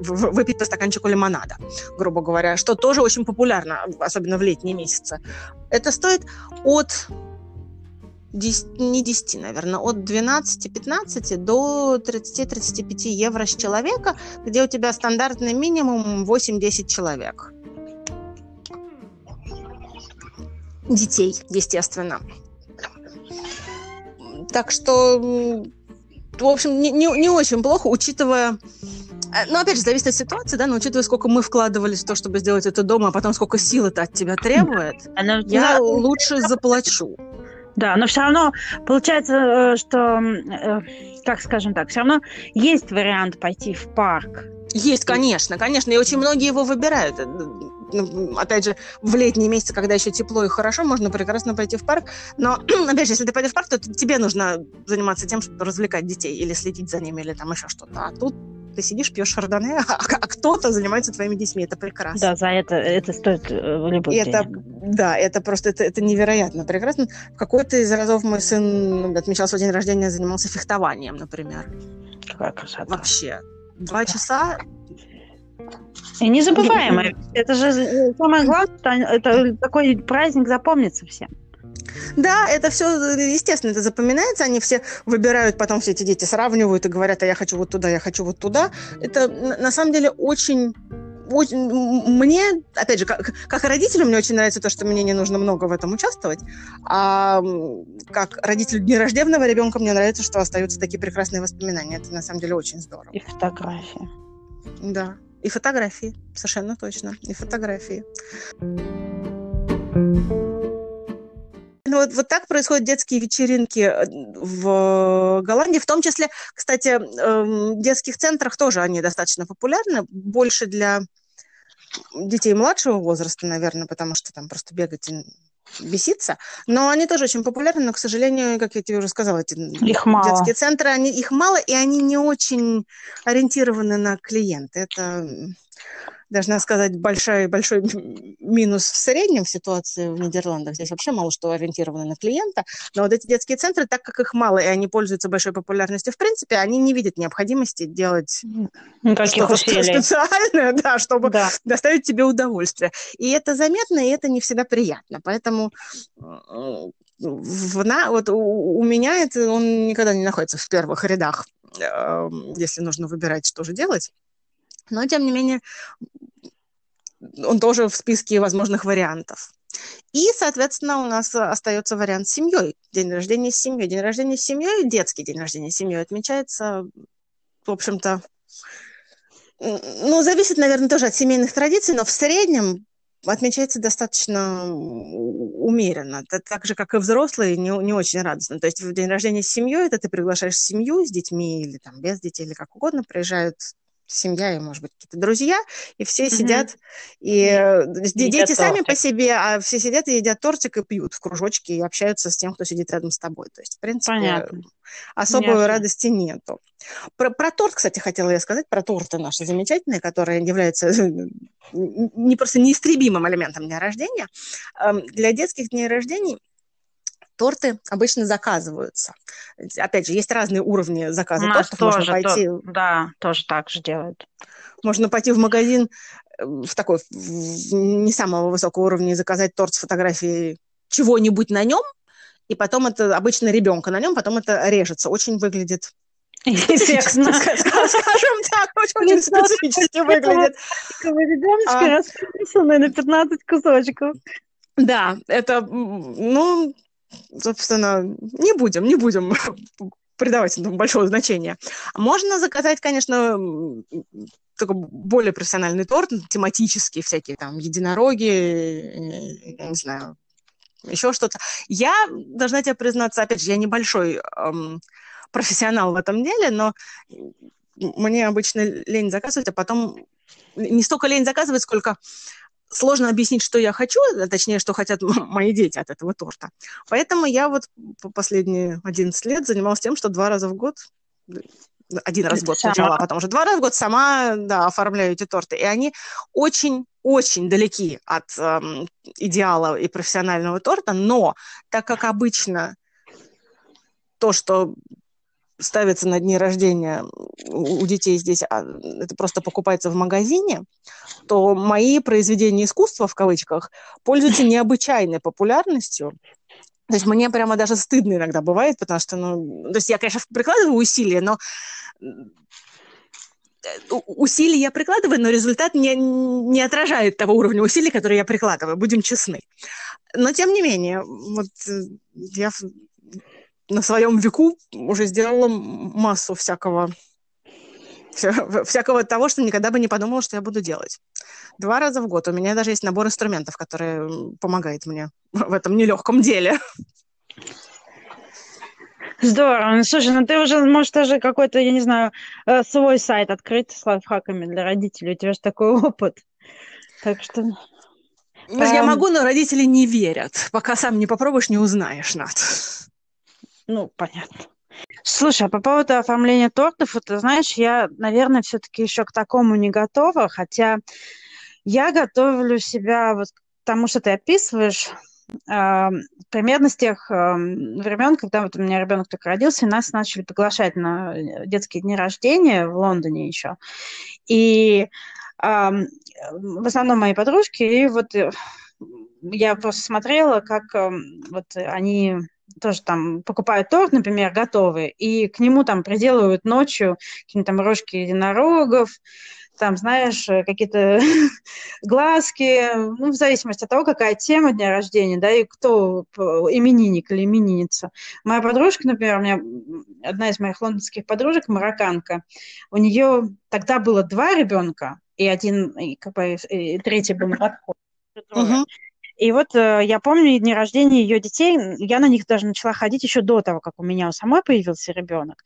выпить по стаканчику лимонада, грубо говоря, что тоже очень популярно, особенно в летние месяцы. Это стоит от 10, не 10, наверное, от 12-15 до 30-35 евро с человека, где у тебя стандартный минимум 8-10 человек. Детей, естественно. Так что в общем, не, не, не очень плохо, учитывая Ну, опять же, зависит от ситуации, да, но учитывая, сколько мы вкладывались в то, чтобы сделать это дома, а потом сколько сил это от тебя требует, Оно, я да, лучше заплачу. Да, но все равно получается, э, что, э, как скажем так, все равно есть вариант пойти в парк. Есть, конечно, конечно, и очень многие его выбирают опять же, в летние месяцы, когда еще тепло и хорошо, можно прекрасно пойти в парк. Но, опять же, если ты пойдешь в парк, то тебе нужно заниматься тем, чтобы развлекать детей или следить за ними, или там еще что-то. А тут ты сидишь, пьешь шардоне, а, а кто-то занимается твоими детьми. Это прекрасно. Да, за это, это стоит э, любой это, Да, это просто это, это невероятно прекрасно. В какой-то из разов мой сын отмечал свой день рождения, занимался фехтованием, например. Какая красота. Вообще. Два часа и незабываемо. Это же самое главное, это такой праздник запомнится всем. Да, это все, естественно, это запоминается. Они все выбирают, потом все эти дети сравнивают и говорят, а я хочу вот туда, я хочу вот туда. Это на самом деле очень очень, мне, опять же, как, как родителю, мне очень нравится то, что мне не нужно много в этом участвовать. А как родителю нерожденного ребенка мне нравится, что остаются такие прекрасные воспоминания. Это на самом деле очень здорово. И фотографии. Да. И фотографии, совершенно точно, и фотографии. Ну, вот, вот так происходят детские вечеринки э, в Голландии. В том числе, кстати, эм, в детских центрах тоже они достаточно популярны. Больше для детей младшего возраста, наверное, потому что там просто бегать беситься. Но они тоже очень популярны, но, к сожалению, как я тебе уже сказала, эти их мало. детские центры, они, их мало, и они не очень ориентированы на клиента. Это должна сказать, большой, большой минус в среднем в ситуации в Нидерландах. Здесь вообще мало что ориентировано на клиента. Но вот эти детские центры, так как их мало, и они пользуются большой популярностью, в принципе, они не видят необходимости делать что-то специальное, да, чтобы да. доставить тебе удовольствие. И это заметно, и это не всегда приятно. Поэтому в, на, вот у, у меня это, он никогда не находится в первых рядах, э, если нужно выбирать, что же делать. Но, тем не менее, он тоже в списке возможных вариантов. И, соответственно, у нас остается вариант с семьей. День рождения с семьей. День рождения с семьей, детский день рождения с семьей отмечается, в общем-то, ну, зависит, наверное, тоже от семейных традиций, но в среднем отмечается достаточно умеренно. Так же, как и взрослые, не, не очень радостно. То есть в день рождения с семьей, это ты приглашаешь семью с детьми или там без детей, или как угодно, приезжают семья и, может быть, какие-то друзья, и все mm-hmm. сидят, и едят дети тортик. сами по себе, а все сидят и едят тортик и пьют в кружочке и общаются с тем, кто сидит рядом с тобой. То есть, в принципе, Понятно. особой Понятно. радости нету. Про, про торт, кстати, хотела я сказать, про торты наши замечательные, которые являются не просто неистребимым элементом дня рождения. Для детских дней рождения торты обычно заказываются. Опять же, есть разные уровни заказа У тортов. Тоже, Можно пойти... То, да, тоже так же делают. Можно пойти в магазин э, в такой в не самого высокого уровня и заказать торт с фотографией чего-нибудь на нем, и потом это обычно ребенка на нем, потом это режется. Очень выглядит Эффектно. Скажем так, очень специфически выглядит. Ребеночка расписанный на 15 кусочков. Да, это, ну, собственно, не будем, не будем придавать этому большого значения. Можно заказать, конечно, такой более профессиональный торт, тематический, всякие там единороги, я не знаю, еще что-то. Я должна тебе признаться, опять же, я небольшой эм, профессионал в этом деле, но мне обычно лень заказывать, а потом не столько лень заказывать, сколько сложно объяснить, что я хочу, а точнее, что хотят мои дети от этого торта. Поэтому я вот по последние 11 лет занималась тем, что два раза в год один раз в год сама. сначала, а потом уже два раза в год сама да, оформляю эти торты. И они очень-очень далеки от эм, идеала и профессионального торта, но так как обычно то, что ставится на дни рождения у детей здесь, а это просто покупается в магазине, то мои произведения искусства, в кавычках, пользуются необычайной популярностью. То есть мне прямо даже стыдно иногда бывает, потому что, ну, то есть я, конечно, прикладываю усилия, но э, усилия я прикладываю, но результат не, не отражает того уровня усилий, которые я прикладываю, будем честны. Но, тем не менее, вот э, я на своем веку уже сделала массу всякого всякого того, что никогда бы не подумала, что я буду делать. Два раза в год. У меня даже есть набор инструментов, который помогает мне в этом нелегком деле. Здорово. Ну, слушай, ну ты уже можешь даже какой-то, я не знаю, э, свой сайт открыть с лайфхаками для родителей. У тебя же такой опыт. Так что... Ну, я могу, но родители не верят. Пока сам не попробуешь, не узнаешь, Над. Ну, понятно. Слушай, а по поводу оформления тортов, вот, знаешь, я, наверное, все-таки еще к такому не готова, хотя я готовлю себя вот к тому, что ты описываешь, примерно с тех времен, когда вот у меня ребенок только родился, и нас начали приглашать на э, детские дни рождения в Лондоне еще. И в основном мои подружки, и вот э, я просто смотрела, как вот они тоже там покупают торт, например, готовый, и к нему там приделывают ночью какие-то там рожки единорогов, там, знаешь, э, какие-то глазки, ну, в зависимости от того, какая тема дня рождения, да, и кто именинник или именинница. Моя подружка, например, у меня одна из моих лондонских подружек, марокканка, у нее тогда было два ребенка, и один, и, как бы, и третий был подходе. Uh-huh. И вот э, я помню дни рождения ее детей, я на них даже начала ходить еще до того, как у меня у самой появился ребенок.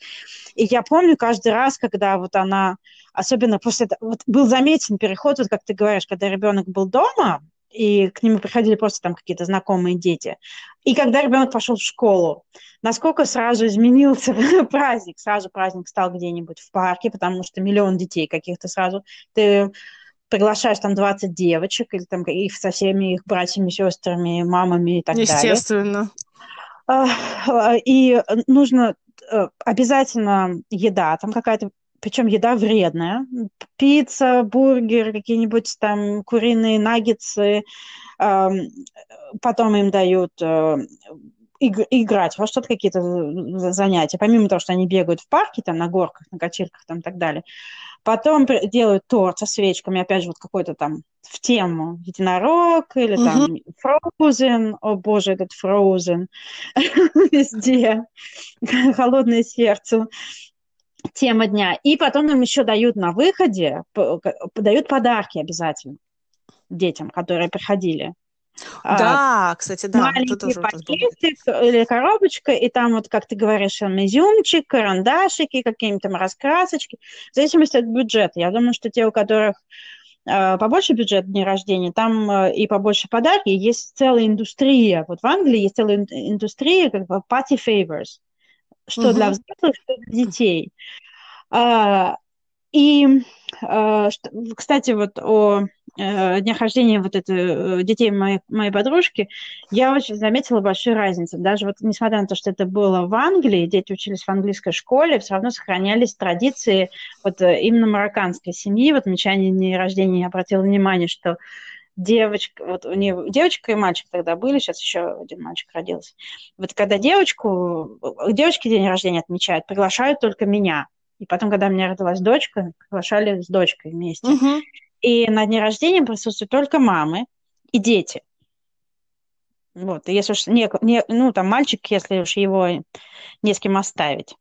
И я помню каждый раз, когда вот она, особенно после этого, вот был заметен переход, вот как ты говоришь, когда ребенок был дома, и к нему приходили просто там какие-то знакомые дети. И когда ребенок пошел в школу, насколько сразу изменился праздник, сразу праздник стал где-нибудь в парке, потому что миллион детей каких-то сразу. Ты приглашаешь там 20 девочек, или там их со всеми их братьями, сестрами, мамами и так Естественно. далее. Естественно. И нужно э, обязательно еда, там какая-то причем еда вредная. Пицца, бургер, какие-нибудь там куриные наггетсы. Потом им дают э, играть во что-то какие-то занятия, помимо того, что они бегают в парке, там, на горках, на качельках, там, и так далее. Потом делают торт со свечками, опять же, вот какой-то там в тему. Единорог или там Frozen, о боже, этот Frozen. Везде, холодное сердце, тема дня. И потом им еще дают на выходе, дают подарки обязательно детям, которые приходили. А, да, кстати, да. Маленький тоже пакетик или коробочка, и там вот, как ты говоришь, изюмчик, карандашики, какие-нибудь там раскрасочки, в зависимости от бюджета. Я думаю, что те, у которых э, побольше бюджет дня рождения, там э, и побольше подарки, есть целая индустрия. Вот в Англии есть целая индустрия, как бы party favors, что угу. для взрослых, что для детей. А, и, а, кстати, вот о э, днях рождения вот это, э, детей моей, моей подружки, я очень заметила большую разницу. Даже вот несмотря на то, что это было в Англии, дети учились в английской школе, все равно сохранялись традиции вот э, именно марокканской семьи. Вот отмечание дней рождения я обратила внимание, что девочка, вот у нее девочка и мальчик тогда были, сейчас еще один мальчик родился. Вот когда девочку, девочки день рождения отмечают, приглашают только меня. И потом, когда у меня родилась дочка, приглашали с дочкой вместе. Угу. И на дне рождения присутствуют только мамы и дети. Вот, и если уж не, не, ну, там мальчик, если уж его не с кем оставить.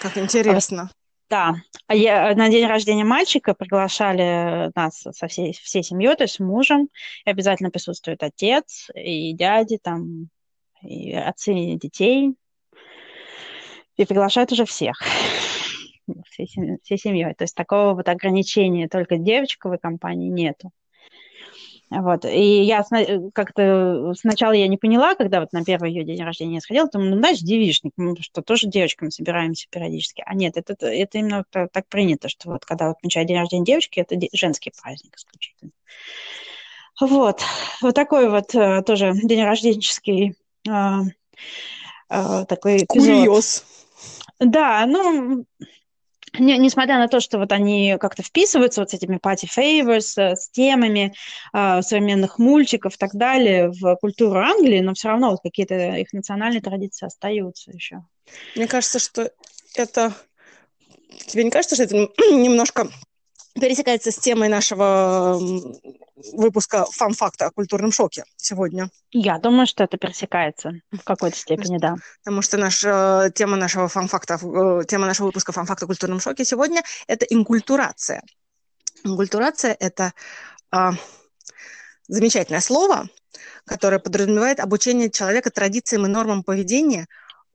Как интересно. Да. А я, на день рождения мальчика приглашали нас со всей, всей семьей, то есть с мужем. И обязательно присутствует отец и дяди, там, и отцы детей. И приглашают уже всех всей, всей семьей. То есть такого вот ограничения только девочковой компании нету. Вот. И я как-то сначала я не поняла, когда вот на первый ее день рождения я сходила, думаю, ну, знаешь, девичник, мы что тоже девочками собираемся периодически. А нет, это, это именно так принято, что вот когда отмечают день рождения девочки, это женский праздник исключительно. Вот. Вот такой вот э, тоже день рожденческий э, э, такой эпизод. Курьез. Да, ну, не, несмотря на то, что вот они как-то вписываются вот с этими party favors, э, с темами э, современных мультиков и так далее в культуру Англии, но все равно вот какие-то их национальные традиции остаются еще. Мне кажется, что это... Тебе не кажется, что это немножко пересекается с темой нашего выпуска фан-факта о культурном шоке сегодня. Я думаю, что это пересекается в какой-то степени, да. Потому что наша тема нашего фан-факта, э, тема нашего выпуска фан-факта о культурном шоке сегодня – это инкультурация. Инкультурация – это а, замечательное слово, которое подразумевает обучение человека традициям и нормам поведения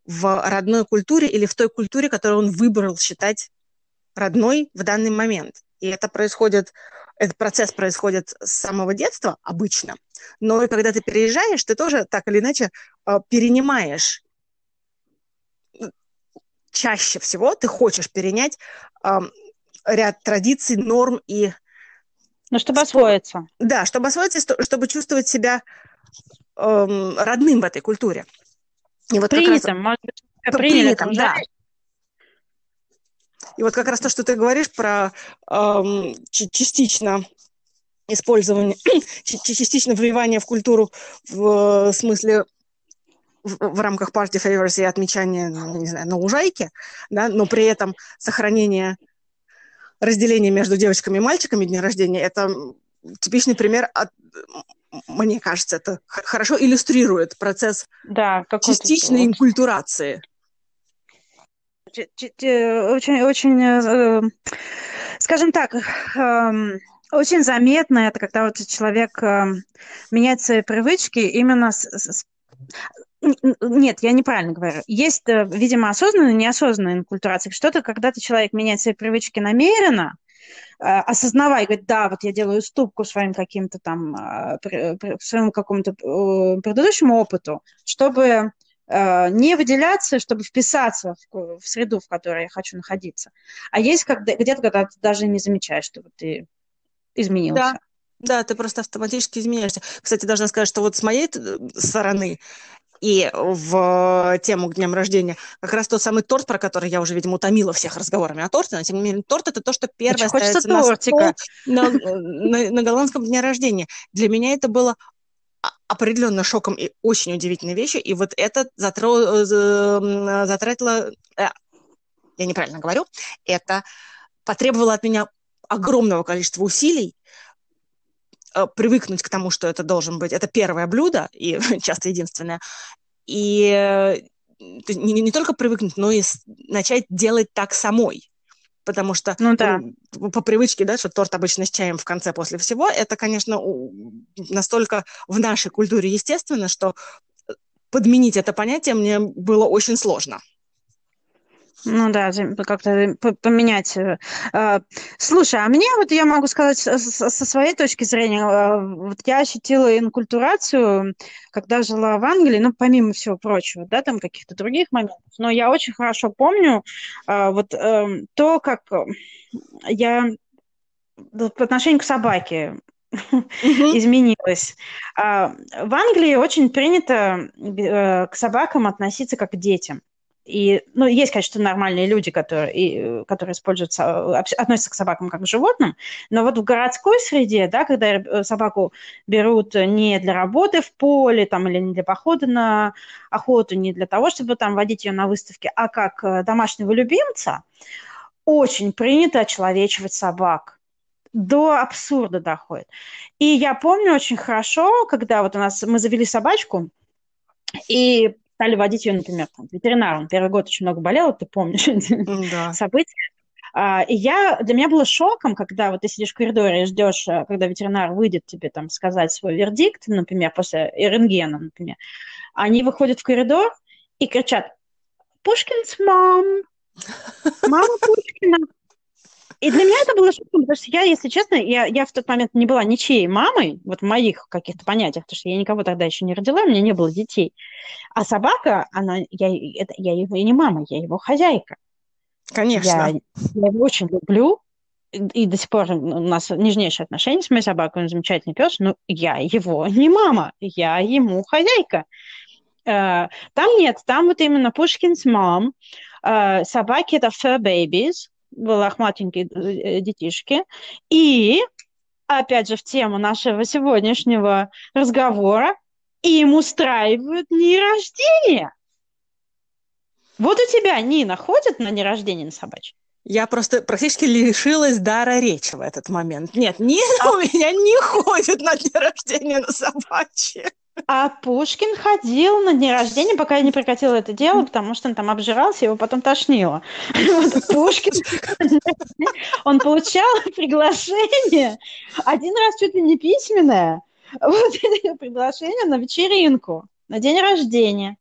в родной культуре или в той культуре, которую он выбрал считать родной в данный момент. И это происходит, этот процесс происходит с самого детства обычно, но и когда ты переезжаешь, ты тоже так или иначе а, перенимаешь чаще всего ты хочешь перенять э, ряд традиций, норм и... Ну, чтобы освоиться. Да, чтобы освоиться, чтобы чувствовать себя э, родным в этой культуре. И вот принятым, раз... может быть, принятым, да. И вот как раз то, что ты говоришь про эм, частично использование, частично вливание в культуру в смысле в, в рамках party favors и отмечания, ну, не знаю, на лужайке, да, но при этом сохранение разделения между девочками и мальчиками дня рождения, это типичный пример от, мне кажется, это хорошо иллюстрирует процесс да, частичной инкультурации очень, очень, э, скажем так, эм, очень заметно это, когда вот человек эм, меняет свои привычки именно с, с нет, я неправильно говорю. Есть, э, видимо, осознанная и неосознанная инкультурация. Что-то, когда ты человек меняет свои привычки намеренно, э, осознавая, говорит, да, вот я делаю уступку своим каким-то там, своему какому-то предыдущему опыту, чтобы Э, не выделяться, чтобы вписаться в, в среду, в которой я хочу находиться. А есть когда, где-то, когда ты даже не замечаешь, что ты изменился. Да. Да, ты просто автоматически изменяешься. Кстати, должна сказать, что вот с моей стороны и в тему к дням рождения как раз тот самый торт, про который я уже, видимо, утомила всех разговорами о торте, но тем не менее торт это то, что первое Очень ставится на стол на, на, на голландском дне рождения. Для меня это было определенно шоком и очень удивительной вещью, и вот это затро... Э, затратило, э, я неправильно говорю, это потребовало от меня огромного количества усилий э, привыкнуть к тому, что это должен быть, это первое блюдо, и часто единственное, и не, не только привыкнуть, но и начать делать так самой потому что ну, да. по привычке, да, что торт обычно с чаем в конце после всего, это, конечно, настолько в нашей культуре естественно, что э, подменить это понятие мне было очень сложно. Ну да, как-то поменять. Э, а, слушай, а мне вот я могу сказать со своей точки зрения, а, вот я ощутила инкультурацию, когда жила в Англии, ну, помимо всего прочего, да, там каких-то других моментов, но я очень хорошо помню а, вот эм, то, как я по отношению к собаке изменилась. В Англии очень принято э, к собакам относиться как к детям. И, ну, есть, конечно, нормальные люди, которые, и, которые используют, относятся к собакам как к животным, но вот в городской среде, да, когда э, собаку берут не для работы в поле, там, или не для похода на охоту, не для того, чтобы там водить ее на выставке, а как э, домашнего любимца, очень принято очеловечивать собак до абсурда доходит. И я помню очень хорошо, когда вот у нас мы завели собачку, и стали водить ее, например, там, ветеринаром. Первый год очень много болела, ты помнишь да. события. А, и я, для меня было шоком, когда вот ты сидишь в коридоре и ждешь, а, когда ветеринар выйдет тебе там сказать свой вердикт, например, после рентгена, например. Они выходят в коридор и кричат «Пушкин's mom!» «Мама Пушкина!» И для меня это было шоком, потому что я, если честно, я, я в тот момент не была ничьей мамой, вот в моих каких-то понятиях, потому что я никого тогда еще не родила, у меня не было детей. А собака, она, я, это, я его не мама, я его хозяйка. Конечно. Я, я его очень люблю, и до сих пор у нас нежнейшие отношения с моей собакой, он замечательный пес, но я его не мама, я ему хозяйка. Uh, там нет, там вот именно Пушкин's mom, uh, собаки это fur babies, лохматенькие э, детишки. И, опять же, в тему нашего сегодняшнего разговора, им устраивают дни рождения. Вот у тебя Нина ходит на день рождения на собачье? Я просто практически лишилась дара речи в этот момент. Нет, не, а... у меня не ходит на день рождения на собачье. А Пушкин ходил на день рождения, пока я не прекратила это дело, потому что он там обжирался, его потом тошнило. Пушкин, он получал приглашение, один раз чуть ли не письменное, вот приглашение на вечеринку, на день рождения.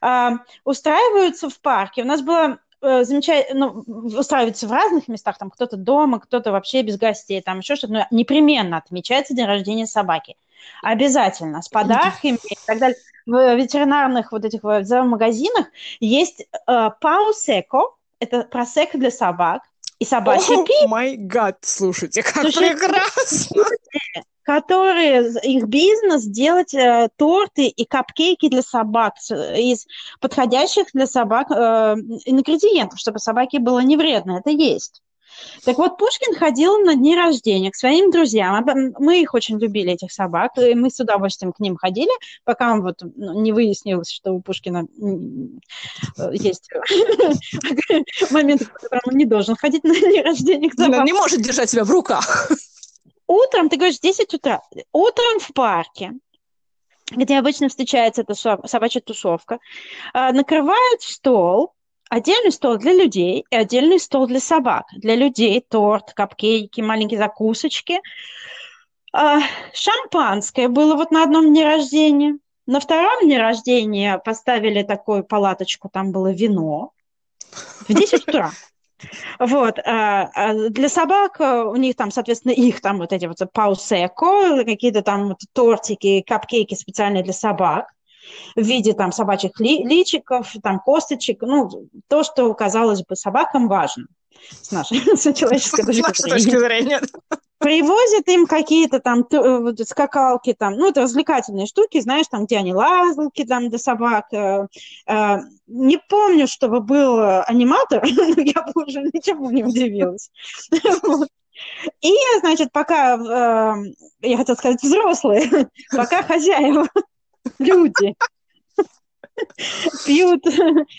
А, устраиваются в парке. У нас было э, замечательно, ну, устраивается в разных местах, там кто-то дома, кто-то вообще без гостей, там еще что-то, но непременно отмечается день рождения собаки. Обязательно, с подарками и так далее. В ветеринарных вот этих вот магазинах есть э, паусеко, это просек для собак, и собачье пиво. О май гад, слушайте, как слушайте, прекрасно! Которые, их бизнес делать э, торты и капкейки для собак из подходящих для собак э, ингредиентов, чтобы собаке было не вредно. Это есть. Так вот, Пушкин ходил на дни рождения к своим друзьям. Мы их очень любили, этих собак, и мы с удовольствием к ним ходили, пока он вот ну, не выяснилось, что у Пушкина э, есть моменты, в котором он не должен ходить на дни рождения к собакам. Он не может держать себя в руках. Утром, ты говоришь, 10 утра, утром в парке, где обычно встречается эта собачья тусовка, э, накрывают стол, Отдельный стол для людей и отдельный стол для собак. Для людей торт, капкейки, маленькие закусочки. А, шампанское было вот на одном дне рождения. На втором дне рождения поставили такую палаточку, там было вино. В 10 утра. Вот. А, а для собак у них там, соответственно, их там вот эти вот паусеко, какие-то там тортики, капкейки специальные для собак в виде там собачьих ли, личиков, там косточек, ну, то, что, казалось бы, собакам важно с нашей с человеческой точки зрения. Привозят им какие-то там э, скакалки, там, ну, это развлекательные штуки, знаешь, там, где они лазалки там для собак. Э, э, не помню, чтобы был аниматор, но я бы уже ничему не удивилась. И, значит, пока, я хотела сказать, взрослые, пока хозяева люди пьют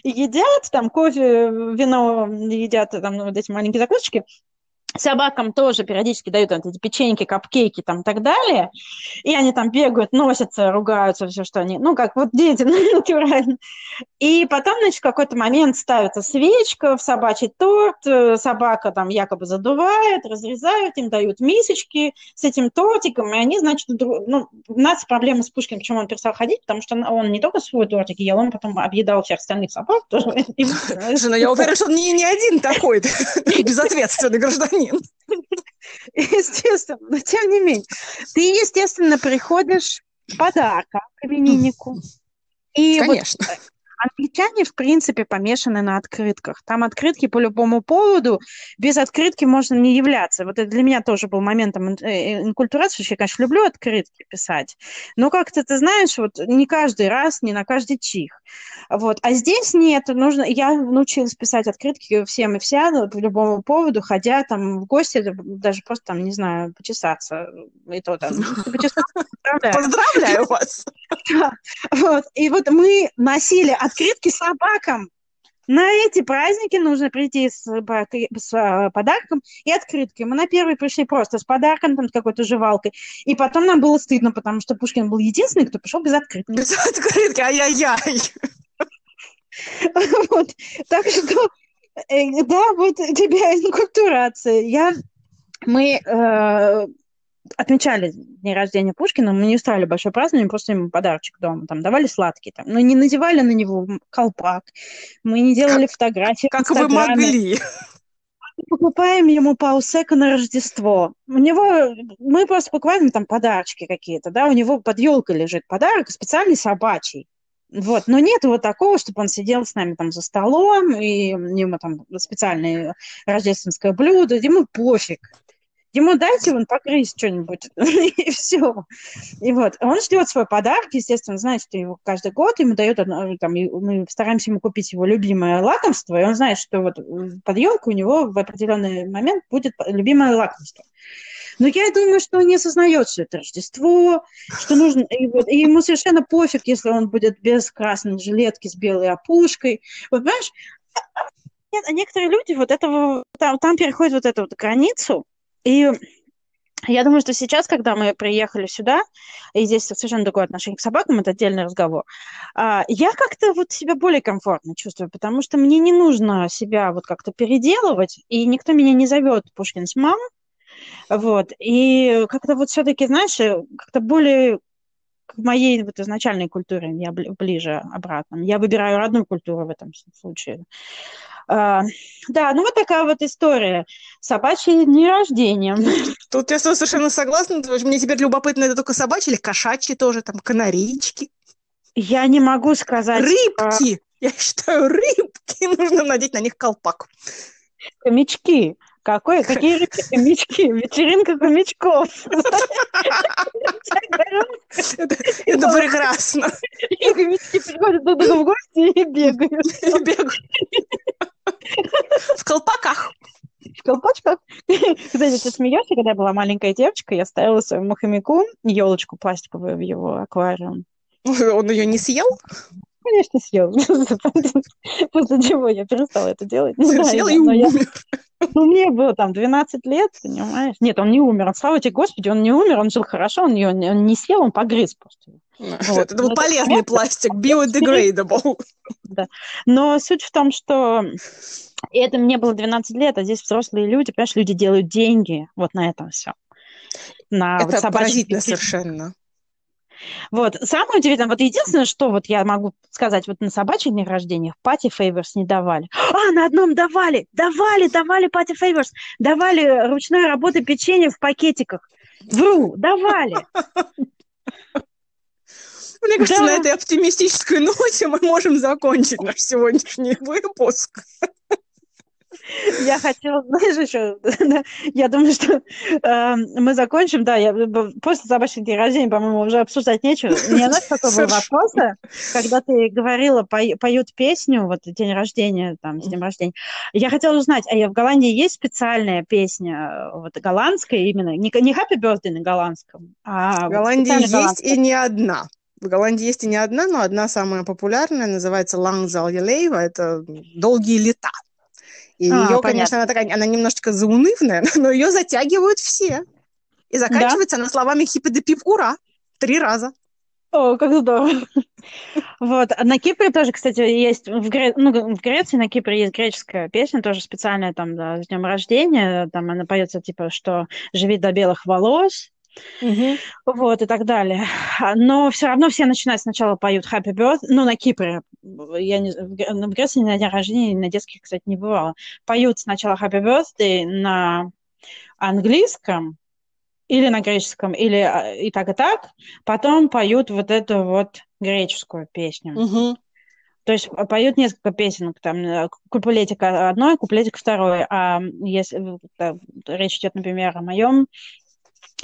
едят, там кофе, вино едят, там вот эти маленькие закусочки, собакам тоже периодически дают вот эти печеньки, капкейки там и так далее, и они там бегают, носятся, ругаются, все, что они, ну, как вот дети, натурально. И потом, значит, в какой-то момент ставится свечка в собачий торт, э, собака там якобы задувает, разрезают, им дают мисочки с этим тортиком, и они, значит, ну, у нас проблема с Пушкиным, почему он перестал ходить, потому что он не только свой тортик ел, он потом объедал всех остальных собак тоже. Слушай, ну я уверена, что он не, не один такой безответственный гражданин. Естественно, но тем не менее. Ты, естественно, приходишь подарка к имениннику. И Конечно. Вот Англичане, в принципе, помешаны на открытках. Там открытки по любому поводу. Без открытки можно не являться. Вот это для меня тоже был моментом э, инкультурации. Я, конечно, люблю открытки писать. Но как-то, ты знаешь, вот не каждый раз, не на каждый чих. Вот. А здесь нет. Нужно... Я научилась писать открытки всем и вся ну, по любому поводу, ходя там в гости, даже просто там, не знаю, почесаться. И то там. Поздравляю вас! И вот мы носили открытки собакам. На эти праздники нужно прийти с, с э, подарком и открыткой. Мы на первый пришли просто с подарком, там, с какой-то жевалкой. И потом нам было стыдно, потому что Пушкин был единственный, кто пришел без открытки. Без открытки, ай-яй-яй. Вот. Так что, э, да, вот тебя инкультурация. Я мы э, отмечали день рождения Пушкина, мы не устраивали большое празднование, просто ему подарочек дома, там, давали сладкие, там, но не надевали на него колпак, мы не делали как, фотографии Как вы могли? покупаем ему паусека на Рождество. У него, мы просто покупаем там подарочки какие-то, да, у него под елкой лежит подарок, специальный собачий. Вот, но нет вот такого, чтобы он сидел с нами там за столом, и ему там специальное рождественское блюдо, ему пофиг. Ему дайте он погрызть что-нибудь, и все. И вот, он ждет свой подарок, естественно, знает, что его каждый год ему дает, одно, там, мы стараемся ему купить его любимое лакомство, и он знает, что вот под елкой у него в определенный момент будет любимое лакомство. Но я думаю, что он не осознает, что это Рождество, что нужно... И, вот, и ему совершенно пофиг, если он будет без красной жилетки с белой опушкой. Вот, понимаешь, нет, а некоторые люди вот этого, там, там переходят вот эту вот границу, и я думаю, что сейчас, когда мы приехали сюда, и здесь совершенно другое отношение к собакам, это отдельный разговор, а, я как-то вот себя более комфортно чувствую, потому что мне не нужно себя вот как-то переделывать, и никто меня не зовет Пушкинс мам, вот, и как-то вот все-таки, знаешь, как-то более к моей вот изначальной культуре я ближе обратно. Я выбираю родную культуру в этом случае. А, да, ну вот такая вот история. Собачьи дни рождения. Тут я совершенно согласна. Мне теперь любопытно, это только собачьи или кошачьи тоже, там, канарейчики? Я не могу сказать. Рыбки! А... Я считаю, рыбки. Нужно надеть на них колпак. Хомячки. Какой? Какие рыбки? Хомячки. Вечеринка хомячков. Это прекрасно. И хомячки приходят друг другу в гости и бегают. И бегают. В колпаках. В колпачках. Кстати, ты смеешься, когда я была маленькая девочка, я ставила своему хомяку елочку пластиковую в его аквариум. Он ее не съел? Конечно, съел. После чего я перестала это делать. Съел и умер. Ну, мне было там 12 лет, понимаешь? Нет, он не умер. Слава тебе, Господи, он не умер, он жил хорошо, он, ее, он не съел, он погрыз просто. Вот. Это был полезный пластик, biodegradable. Да. Но суть в том, что это мне было 12 лет, а здесь взрослые люди, понимаешь, люди делают деньги вот на этом все. На это вот поразительно совершенно. Вот. Самое удивительное, вот единственное, что вот я могу сказать, вот на собачьих днях рождения party favors не давали. А, на одном давали, давали, давали party favors, давали ручной работы печенье в пакетиках. Вру, давали. Мне кажется, да. на этой оптимистической ноте мы можем закончить наш сегодняшний выпуск. Я хотела, знаешь, еще, я думаю, что э, мы закончим, да, я, после собачьих дней рождения, по-моему, уже обсуждать нечего. Мне знаешь, какой был вопрос, когда ты говорила, поют песню, вот, день рождения, там, с днем рождения. Я хотела узнать, а в Голландии есть специальная песня, вот, голландская именно, не, не Happy Birthday на голландском, а... В Голландии вот, есть и не одна. В Голландии есть и не одна, но одна самая популярная, называется Лангзал Елеева, это «Долгие лета». И а, ее, понятно. конечно, она такая, она немножечко заунывная, но ее затягивают все. И заканчивается да? она словами хиппи де пип ура три раза. О, как здорово. Вот. На Кипре тоже, кстати, есть, в, Гре... ну, в Греции на Кипре есть греческая песня, тоже специальная там, да, с днем рождения, там она поется, типа, что «Живи до белых волос», Угу. Вот, и так далее. Но все равно все начинают сначала поют Happy Birthday, ну, на Кипре, я не, в Греции на день рождения, на детских, кстати, не бывало. Поют сначала Happy Birthday на английском, или на греческом, или а, и так, и так, потом поют вот эту вот греческую песню. Угу. То есть поют несколько песен, там э, куплетик одной, куплетик второй. А если да, речь идет, например, о моем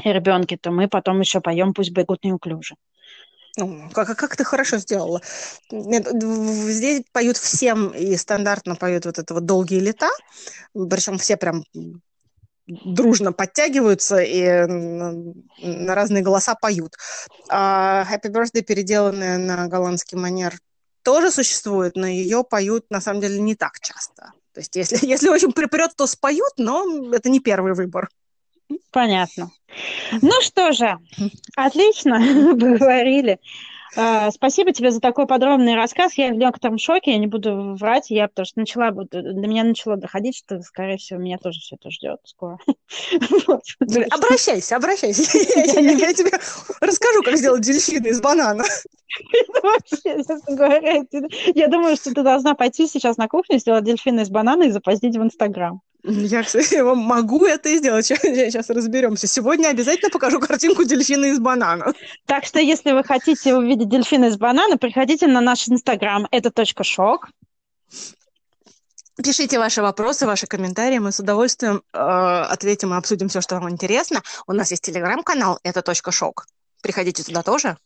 ребенке, то мы потом еще поем «Пусть бегут неуклюже». Ну, как, как ты хорошо сделала. Здесь поют всем и стандартно поют вот это вот «Долгие лета», причем все прям дружно подтягиваются и на разные голоса поют. А Happy Birthday, переделанная на голландский манер, тоже существует, но ее поют на самом деле не так часто. То есть если, если очень припрет, то споют, но это не первый выбор. Понятно. Ну что же, отлично, поговорили. Uh, спасибо тебе за такой подробный рассказ. Я в некотором шоке, я не буду врать, я потому что начала, до меня начало доходить, что, скорее всего, меня тоже все это ждет скоро. Обращайся, обращайся. Я тебе расскажу, как сделать дельфины из банана. Я думаю, что ты должна пойти сейчас на кухню, сделать дельфины из банана и запоздить в Инстаграм. Я, кстати, могу это сделать. Сейчас разберемся. Сегодня обязательно покажу картинку дельфина из банана. Так что, если вы хотите увидеть дельфина из банана, приходите на наш инстаграм. Это точка шок. Пишите ваши вопросы, ваши комментарии. Мы с удовольствием э, ответим и обсудим все, что вам интересно. У нас есть телеграм-канал. Это точка шок. Приходите туда тоже.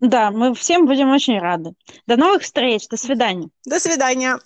Да, мы всем будем очень рады. До новых встреч. До свидания. До свидания.